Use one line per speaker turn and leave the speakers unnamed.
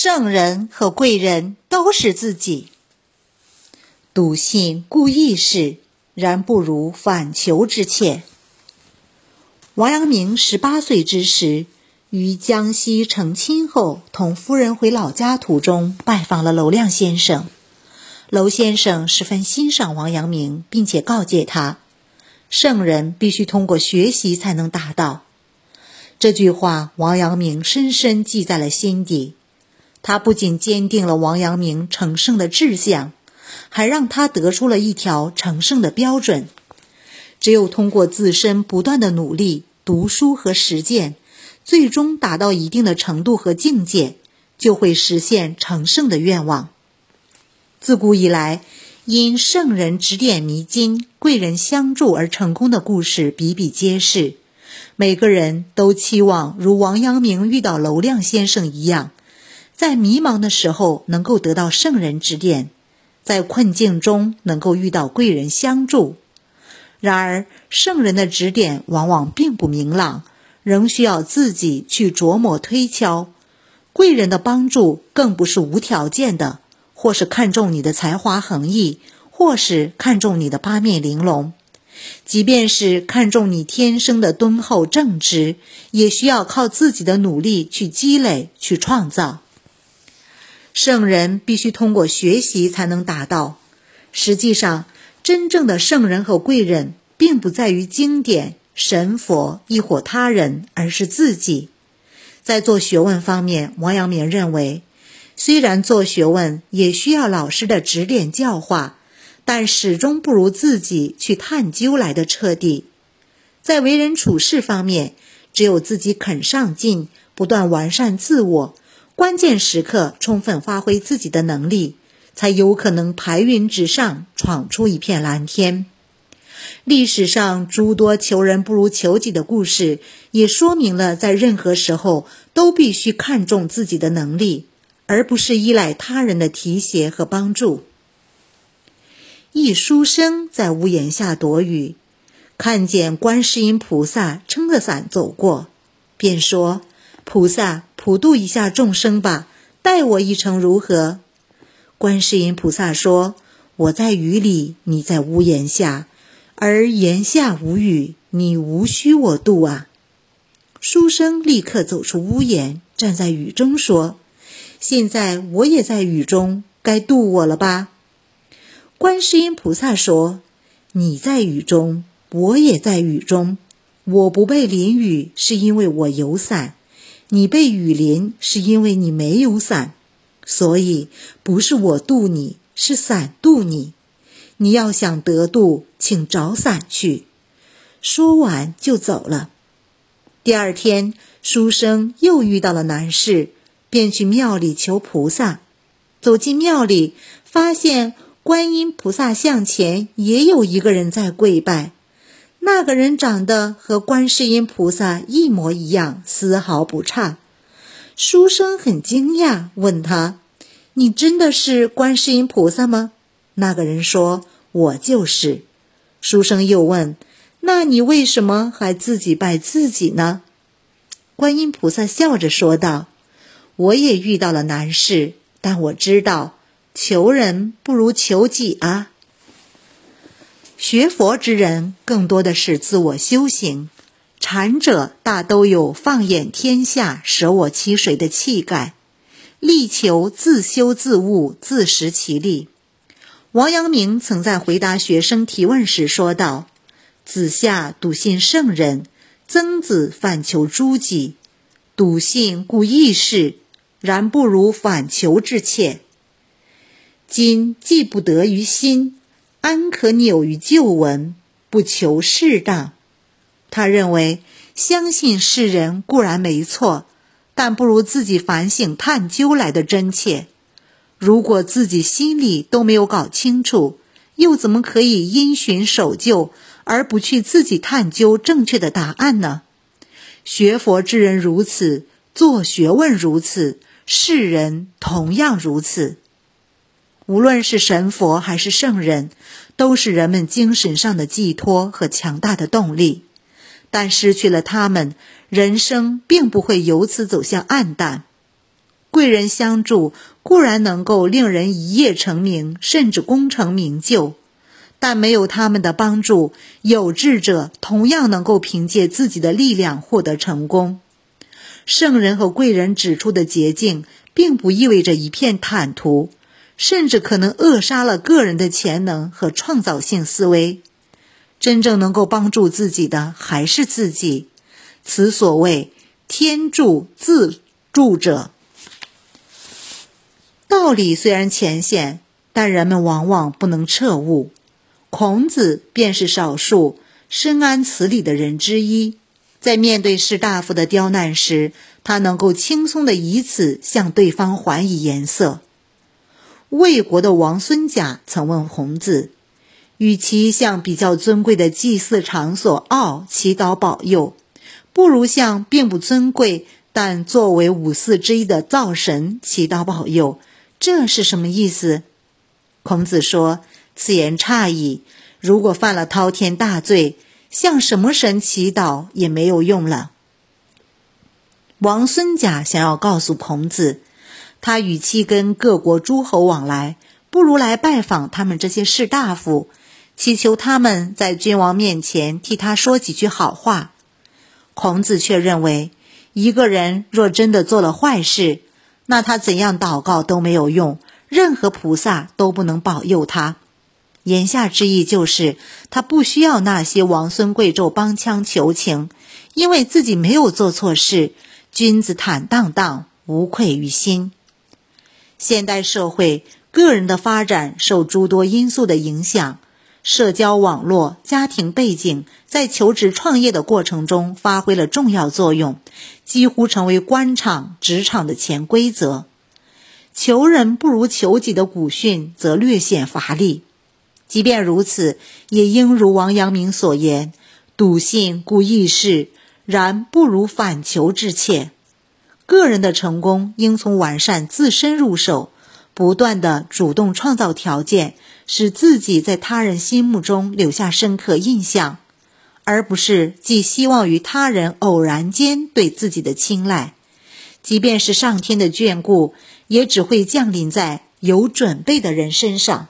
圣人和贵人都是自己。笃信故意事，然不如反求之切。王阳明十八岁之时，于江西成亲后，同夫人回老家途中，拜访了娄亮先生。娄先生十分欣赏王阳明，并且告诫他：“圣人必须通过学习才能达到。”这句话，王阳明深深记在了心底。他不仅坚定了王阳明成圣的志向。还让他得出了一条成圣的标准：只有通过自身不断的努力、读书和实践，最终达到一定的程度和境界，就会实现成圣的愿望。自古以来，因圣人指点迷津、贵人相助而成功的故事比比皆是。每个人都期望如王阳明遇到娄亮先生一样，在迷茫的时候能够得到圣人指点。在困境中能够遇到贵人相助，然而圣人的指点往往并不明朗，仍需要自己去琢磨推敲。贵人的帮助更不是无条件的，或是看重你的才华横溢，或是看重你的八面玲珑。即便是看重你天生的敦厚正直，也需要靠自己的努力去积累、去创造。圣人必须通过学习才能达到。实际上，真正的圣人和贵人，并不在于经典、神佛亦或他人，而是自己。在做学问方面，王阳明认为，虽然做学问也需要老师的指点教化，但始终不如自己去探究来的彻底。在为人处事方面，只有自己肯上进，不断完善自我。关键时刻，充分发挥自己的能力，才有可能排云直上，闯出一片蓝天。历史上诸多求人不如求己的故事，也说明了在任何时候都必须看重自己的能力，而不是依赖他人的提携和帮助。一书生在屋檐下躲雨，看见观世音菩萨撑着伞走过，便说：“菩萨。”普度一下众生吧，待我一程如何？观世音菩萨说：“我在雨里，你在屋檐下，而檐下无雨，你无需我渡啊。”书生立刻走出屋檐，站在雨中说：“现在我也在雨中，该渡我了吧？”观世音菩萨说：“你在雨中，我也在雨中，我不被淋雨，是因为我有伞。”你被雨淋，是因为你没有伞，所以不是我渡你，是伞渡你。你要想得渡，请找伞去。说完就走了。第二天，书生又遇到了难事，便去庙里求菩萨。走进庙里，发现观音菩萨像前也有一个人在跪拜。那个人长得和观世音菩萨一模一样，丝毫不差。书生很惊讶，问他：“你真的是观世音菩萨吗？”那个人说：“我就是。”书生又问：“那你为什么还自己拜自己呢？”观音菩萨笑着说道：“我也遇到了难事，但我知道，求人不如求己啊。”学佛之人更多的是自我修行，禅者大都有放眼天下、舍我其谁的气概，力求自修自悟、自食其力。王阳明曾在回答学生提问时说道：“子夏笃信圣人，曾子反求诸己。笃信故易事，然不如反求之切。今既不得于心。”安可扭于旧闻，不求适当？他认为，相信世人固然没错，但不如自己反省探究来的真切。如果自己心里都没有搞清楚，又怎么可以因循守旧，而不去自己探究正确的答案呢？学佛之人如此，做学问如此，世人同样如此。无论是神佛还是圣人，都是人们精神上的寄托和强大的动力。但失去了他们，人生并不会由此走向暗淡。贵人相助固然能够令人一夜成名，甚至功成名就，但没有他们的帮助，有志者同样能够凭借自己的力量获得成功。圣人和贵人指出的捷径，并不意味着一片坦途，甚至可能扼杀了个人的潜能和创造性思维。真正能够帮助自己的，还是自己。此所谓天助自助者。道理虽然浅显，但人们往往不能彻悟。孔子便是少数深谙此理的人之一。在面对士大夫的刁难时，他能够轻松地以此向对方还以颜色。魏国的王孙贾曾问孔子：“与其向比较尊贵的祭祀场所奥祈祷保佑，不如向并不尊贵但作为五祀之一的灶神祈祷保佑。”这是什么意思？孔子说：“此言差矣。如果犯了滔天大罪，向什么神祈祷也没有用了。”王孙贾想要告诉孔子，他与其跟各国诸侯往来，不如来拜访他们这些士大夫，祈求他们在君王面前替他说几句好话。孔子却认为，一个人若真的做了坏事，那他怎样祷告都没有用，任何菩萨都不能保佑他。言下之意就是，他不需要那些王孙贵胄帮腔求情，因为自己没有做错事。君子坦荡荡，无愧于心。现代社会，个人的发展受诸多因素的影响。社交网络、家庭背景在求职创业的过程中发挥了重要作用，几乎成为官场、职场的潜规则。求人不如求己的古训则略显乏力。即便如此，也应如王阳明所言：“笃信故易事，然不如反求之切。”个人的成功应从完善自身入手，不断的主动创造条件。使自己在他人心目中留下深刻印象，而不是寄希望于他人偶然间对自己的青睐。即便是上天的眷顾，也只会降临在有准备的人身上。